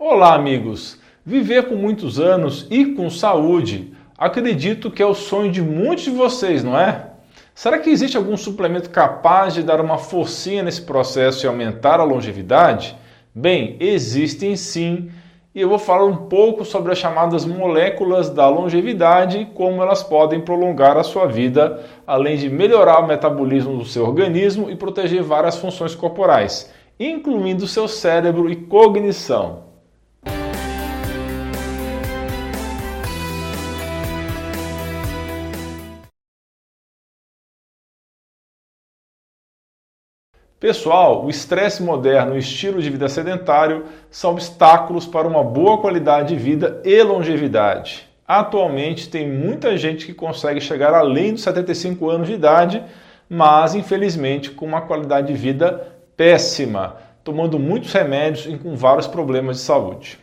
Olá, amigos! Viver com muitos anos e com saúde, acredito que é o sonho de muitos de vocês, não é? Será que existe algum suplemento capaz de dar uma forcinha nesse processo e aumentar a longevidade? Bem, existem sim, e eu vou falar um pouco sobre as chamadas moléculas da longevidade e como elas podem prolongar a sua vida, além de melhorar o metabolismo do seu organismo e proteger várias funções corporais, incluindo seu cérebro e cognição. Pessoal, o estresse moderno e o estilo de vida sedentário são obstáculos para uma boa qualidade de vida e longevidade. Atualmente tem muita gente que consegue chegar além dos 75 anos de idade, mas infelizmente com uma qualidade de vida péssima, tomando muitos remédios e com vários problemas de saúde.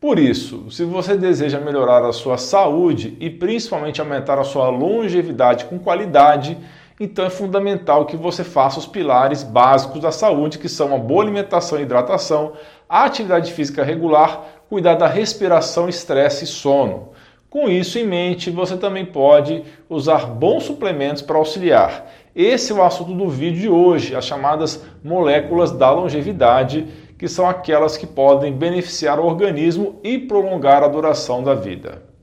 Por isso, se você deseja melhorar a sua saúde e principalmente aumentar a sua longevidade com qualidade, então é fundamental que você faça os pilares básicos da saúde, que são a boa alimentação e hidratação, a atividade física regular, cuidar da respiração, estresse e sono. Com isso em mente, você também pode usar bons suplementos para auxiliar. Esse é o assunto do vídeo de hoje, as chamadas moléculas da longevidade, que são aquelas que podem beneficiar o organismo e prolongar a duração da vida.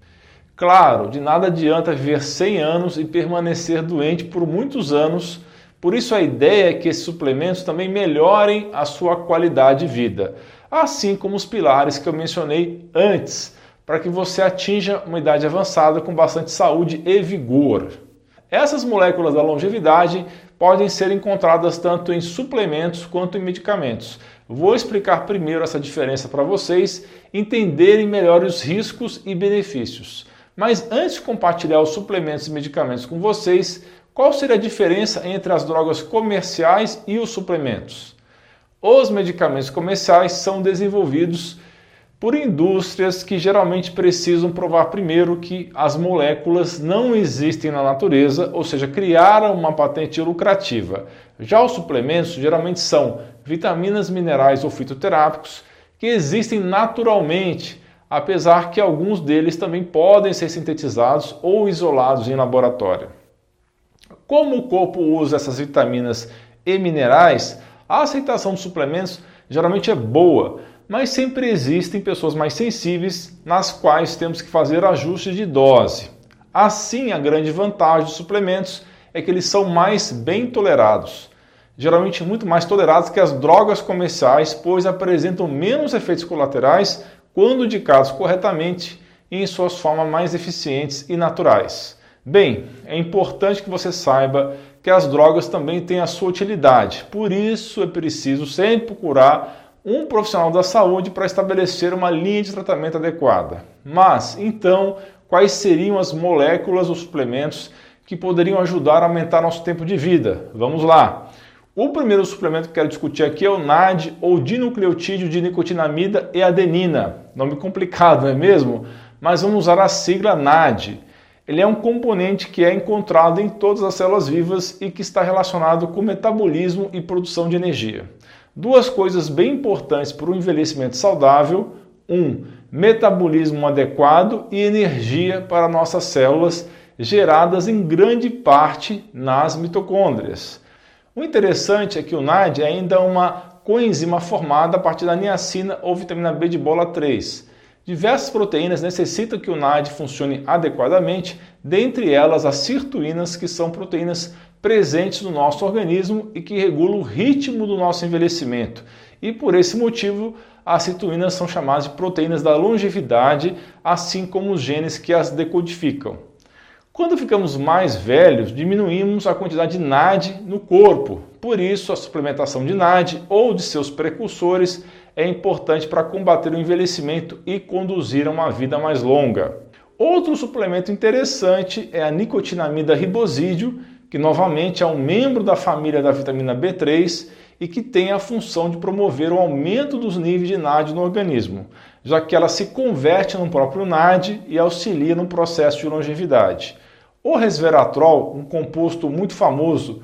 Claro, de nada adianta viver 100 anos e permanecer doente por muitos anos. Por isso a ideia é que esses suplementos também melhorem a sua qualidade de vida, assim como os pilares que eu mencionei antes, para que você atinja uma idade avançada com bastante saúde e vigor. Essas moléculas da longevidade podem ser encontradas tanto em suplementos quanto em medicamentos. Vou explicar primeiro essa diferença para vocês entenderem melhor os riscos e benefícios. Mas antes de compartilhar os suplementos e medicamentos com vocês, qual seria a diferença entre as drogas comerciais e os suplementos? Os medicamentos comerciais são desenvolvidos por indústrias que geralmente precisam provar primeiro que as moléculas não existem na natureza, ou seja, criaram uma patente lucrativa. Já os suplementos geralmente são vitaminas, minerais ou fitoterápicos que existem naturalmente apesar que alguns deles também podem ser sintetizados ou isolados em laboratório. Como o corpo usa essas vitaminas e minerais, a aceitação de suplementos geralmente é boa, mas sempre existem pessoas mais sensíveis nas quais temos que fazer ajustes de dose. Assim, a grande vantagem dos suplementos é que eles são mais bem tolerados, geralmente muito mais tolerados que as drogas comerciais, pois apresentam menos efeitos colaterais quando indicados corretamente e em suas formas mais eficientes e naturais. Bem, é importante que você saiba que as drogas também têm a sua utilidade, por isso é preciso sempre procurar um profissional da saúde para estabelecer uma linha de tratamento adequada. Mas, então, quais seriam as moléculas ou suplementos que poderiam ajudar a aumentar nosso tempo de vida? Vamos lá! O primeiro suplemento que quero discutir aqui é o NAD, ou dinucleotídeo de nicotinamida e adenina. Nome complicado, não é mesmo? Mas vamos usar a sigla NAD. Ele é um componente que é encontrado em todas as células vivas e que está relacionado com metabolismo e produção de energia. Duas coisas bem importantes para o envelhecimento saudável: um, metabolismo adequado e energia para nossas células, geradas em grande parte nas mitocôndrias. O interessante é que o NAD é ainda uma coenzima formada a partir da niacina ou vitamina B de bola 3. Diversas proteínas necessitam que o NAD funcione adequadamente, dentre elas as sirtuínas, que são proteínas presentes no nosso organismo e que regulam o ritmo do nosso envelhecimento. E por esse motivo, as sirtuínas são chamadas de proteínas da longevidade, assim como os genes que as decodificam. Quando ficamos mais velhos, diminuímos a quantidade de NAD no corpo. Por isso, a suplementação de NAD ou de seus precursores é importante para combater o envelhecimento e conduzir a uma vida mais longa. Outro suplemento interessante é a nicotinamida ribosídeo, que novamente é um membro da família da vitamina B3 e que tem a função de promover o aumento dos níveis de NAD no organismo, já que ela se converte no próprio NAD e auxilia no processo de longevidade. O resveratrol, um composto muito famoso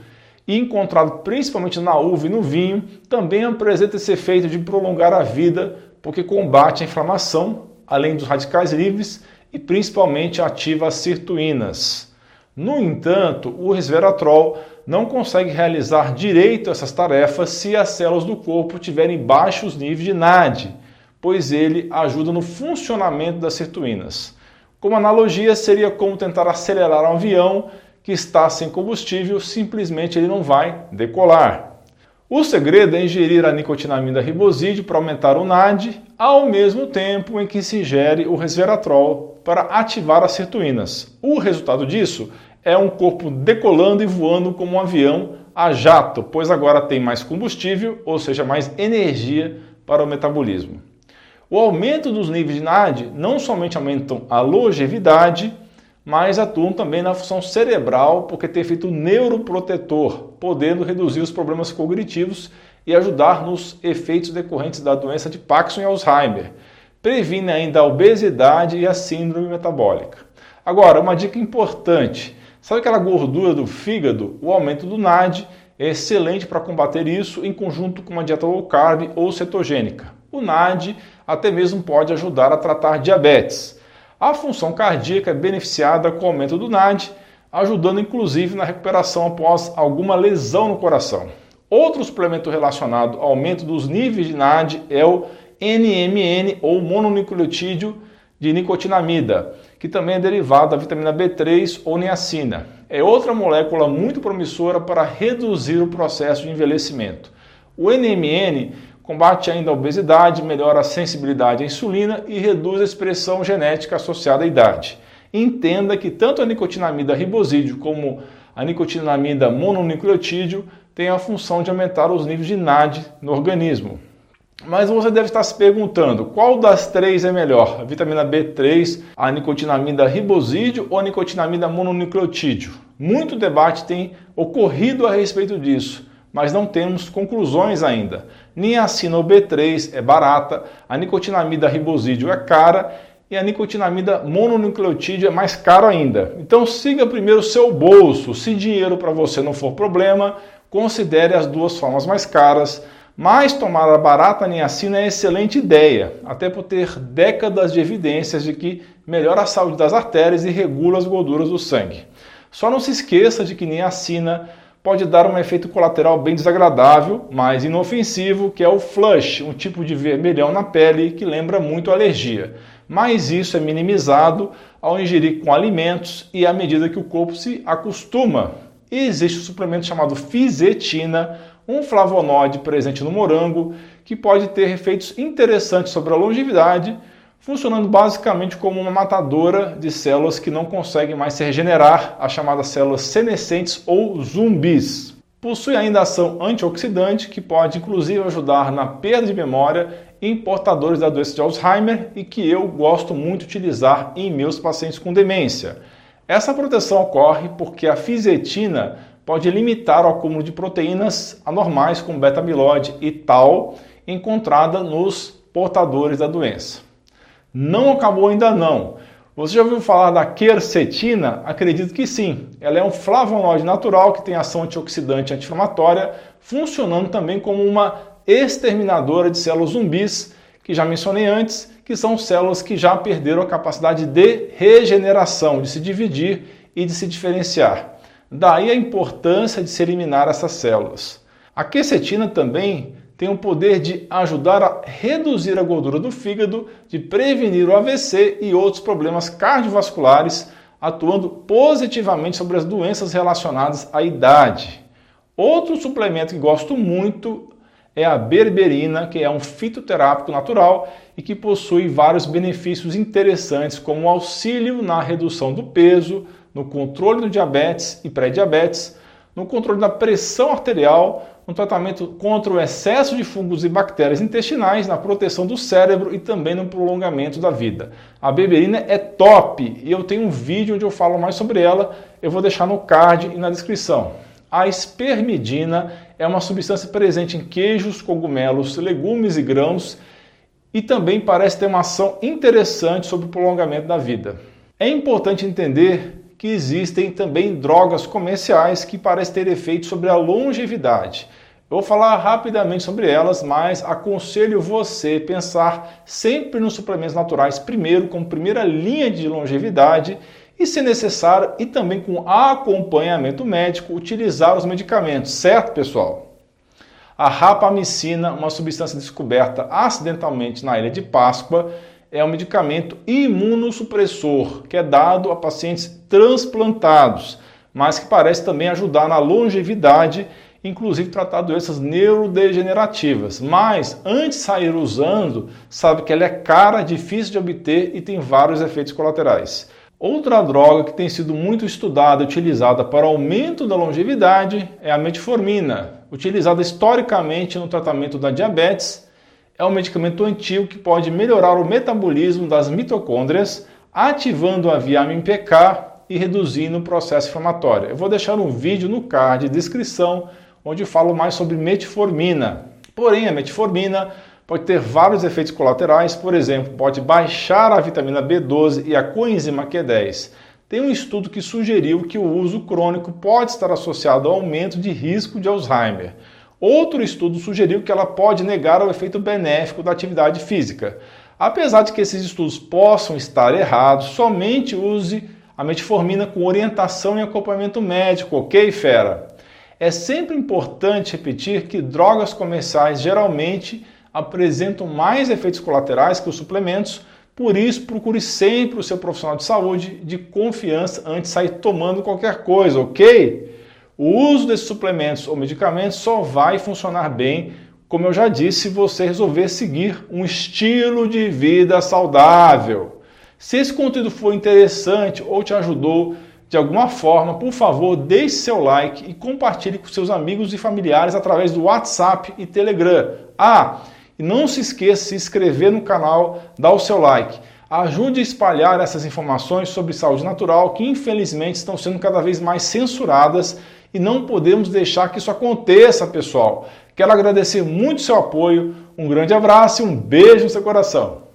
e encontrado principalmente na uva e no vinho, também apresenta esse efeito de prolongar a vida porque combate a inflamação, além dos radicais livres e principalmente ativa as sirtuínas. No entanto, o resveratrol não consegue realizar direito essas tarefas se as células do corpo tiverem baixos níveis de NAD, pois ele ajuda no funcionamento das sirtuínas. Como analogia, seria como tentar acelerar um avião que está sem combustível, simplesmente ele não vai decolar. O segredo é ingerir a nicotinamida ribosídeo para aumentar o NAD, ao mesmo tempo em que se ingere o resveratrol para ativar as sirtuínas. O resultado disso é um corpo decolando e voando como um avião a jato, pois agora tem mais combustível, ou seja, mais energia para o metabolismo. O aumento dos níveis de NAD não somente aumentam a longevidade, mas atuam também na função cerebral, porque tem efeito neuroprotetor, podendo reduzir os problemas cognitivos e ajudar nos efeitos decorrentes da doença de Parkinson e Alzheimer. Previne ainda a obesidade e a síndrome metabólica. Agora, uma dica importante: sabe aquela gordura do fígado? O aumento do NAD é excelente para combater isso em conjunto com uma dieta low carb ou cetogênica. O NAD até mesmo pode ajudar a tratar diabetes. A função cardíaca é beneficiada com o aumento do NAD, ajudando inclusive na recuperação após alguma lesão no coração. Outro suplemento relacionado ao aumento dos níveis de NAD é o NMN ou mononucleotídeo de nicotinamida, que também é derivado da vitamina B3 ou niacina. É outra molécula muito promissora para reduzir o processo de envelhecimento. O NMN combate ainda a obesidade, melhora a sensibilidade à insulina e reduz a expressão genética associada à idade. Entenda que tanto a nicotinamida ribosídeo como a nicotinamida mononucleotídeo têm a função de aumentar os níveis de NAD no organismo. Mas você deve estar se perguntando qual das três é melhor, a vitamina B3, a nicotinamida ribosídeo ou a nicotinamida mononucleotídeo? Muito debate tem ocorrido a respeito disso mas não temos conclusões ainda. Niacina B3 é barata, a nicotinamida ribosídeo é cara e a nicotinamida mononucleotídeo é mais caro ainda. Então siga primeiro o seu bolso. Se dinheiro para você não for problema, considere as duas formas mais caras. Mas tomar a barata niacina é excelente ideia, até por ter décadas de evidências de que melhora a saúde das artérias e regula as gorduras do sangue. Só não se esqueça de que niacina pode dar um efeito colateral bem desagradável, mas inofensivo, que é o flush, um tipo de vermelhão na pele que lembra muito alergia. Mas isso é minimizado ao ingerir com alimentos e à medida que o corpo se acostuma. E existe um suplemento chamado fisetina, um flavonoide presente no morango, que pode ter efeitos interessantes sobre a longevidade funcionando basicamente como uma matadora de células que não conseguem mais se regenerar, as chamadas células senescentes ou zumbis. Possui ainda ação antioxidante, que pode inclusive ajudar na perda de memória em portadores da doença de Alzheimer e que eu gosto muito de utilizar em meus pacientes com demência. Essa proteção ocorre porque a fisetina pode limitar o acúmulo de proteínas anormais como beta-amiloide e tal encontrada nos portadores da doença. Não acabou ainda não. Você já ouviu falar da quercetina? Acredito que sim. Ela é um flavonoide natural que tem ação antioxidante e anti-inflamatória, funcionando também como uma exterminadora de células zumbis, que já mencionei antes, que são células que já perderam a capacidade de regeneração, de se dividir e de se diferenciar. Daí a importância de se eliminar essas células. A quercetina também tem o poder de ajudar a reduzir a gordura do fígado, de prevenir o AVC e outros problemas cardiovasculares, atuando positivamente sobre as doenças relacionadas à idade. Outro suplemento que gosto muito é a berberina, que é um fitoterápico natural e que possui vários benefícios interessantes, como auxílio na redução do peso, no controle do diabetes e pré-diabetes, no controle da pressão arterial, no tratamento contra o excesso de fungos e bactérias intestinais, na proteção do cérebro e também no prolongamento da vida. A beberina é top e eu tenho um vídeo onde eu falo mais sobre ela, eu vou deixar no card e na descrição. A espermidina é uma substância presente em queijos, cogumelos, legumes e grãos e também parece ter uma ação interessante sobre o prolongamento da vida. É importante entender que existem também drogas comerciais que parecem ter efeito sobre a longevidade. Eu vou falar rapidamente sobre elas, mas aconselho você pensar sempre nos suplementos naturais primeiro, como primeira linha de longevidade e, se necessário, e também com acompanhamento médico, utilizar os medicamentos, certo, pessoal? A rapamicina, uma substância descoberta acidentalmente na ilha de Páscoa, é um medicamento imunossupressor que é dado a pacientes transplantados, mas que parece também ajudar na longevidade inclusive tratar doenças neurodegenerativas. Mas antes de sair usando, sabe que ela é cara, difícil de obter e tem vários efeitos colaterais. Outra droga que tem sido muito estudada e utilizada para aumento da longevidade é a metformina, utilizada historicamente no tratamento da diabetes. É um medicamento antigo que pode melhorar o metabolismo das mitocôndrias, ativando a via AMPK e reduzindo o processo inflamatório. Eu vou deixar um vídeo no card de descrição onde falo mais sobre metformina. Porém, a metformina pode ter vários efeitos colaterais, por exemplo, pode baixar a vitamina B12 e a coenzima Q10. Tem um estudo que sugeriu que o uso crônico pode estar associado ao aumento de risco de Alzheimer. Outro estudo sugeriu que ela pode negar o efeito benéfico da atividade física. Apesar de que esses estudos possam estar errados, somente use a metformina com orientação e acompanhamento médico, ok, fera? É sempre importante repetir que drogas comerciais geralmente apresentam mais efeitos colaterais que os suplementos, por isso procure sempre o seu profissional de saúde de confiança antes de sair tomando qualquer coisa, ok? O uso desses suplementos ou medicamentos só vai funcionar bem, como eu já disse, se você resolver seguir um estilo de vida saudável. Se esse conteúdo foi interessante ou te ajudou, de alguma forma, por favor, deixe seu like e compartilhe com seus amigos e familiares através do WhatsApp e Telegram. Ah, e não se esqueça de se inscrever no canal, dar o seu like. Ajude a espalhar essas informações sobre saúde natural que infelizmente estão sendo cada vez mais censuradas e não podemos deixar que isso aconteça, pessoal. Quero agradecer muito seu apoio, um grande abraço e um beijo no seu coração.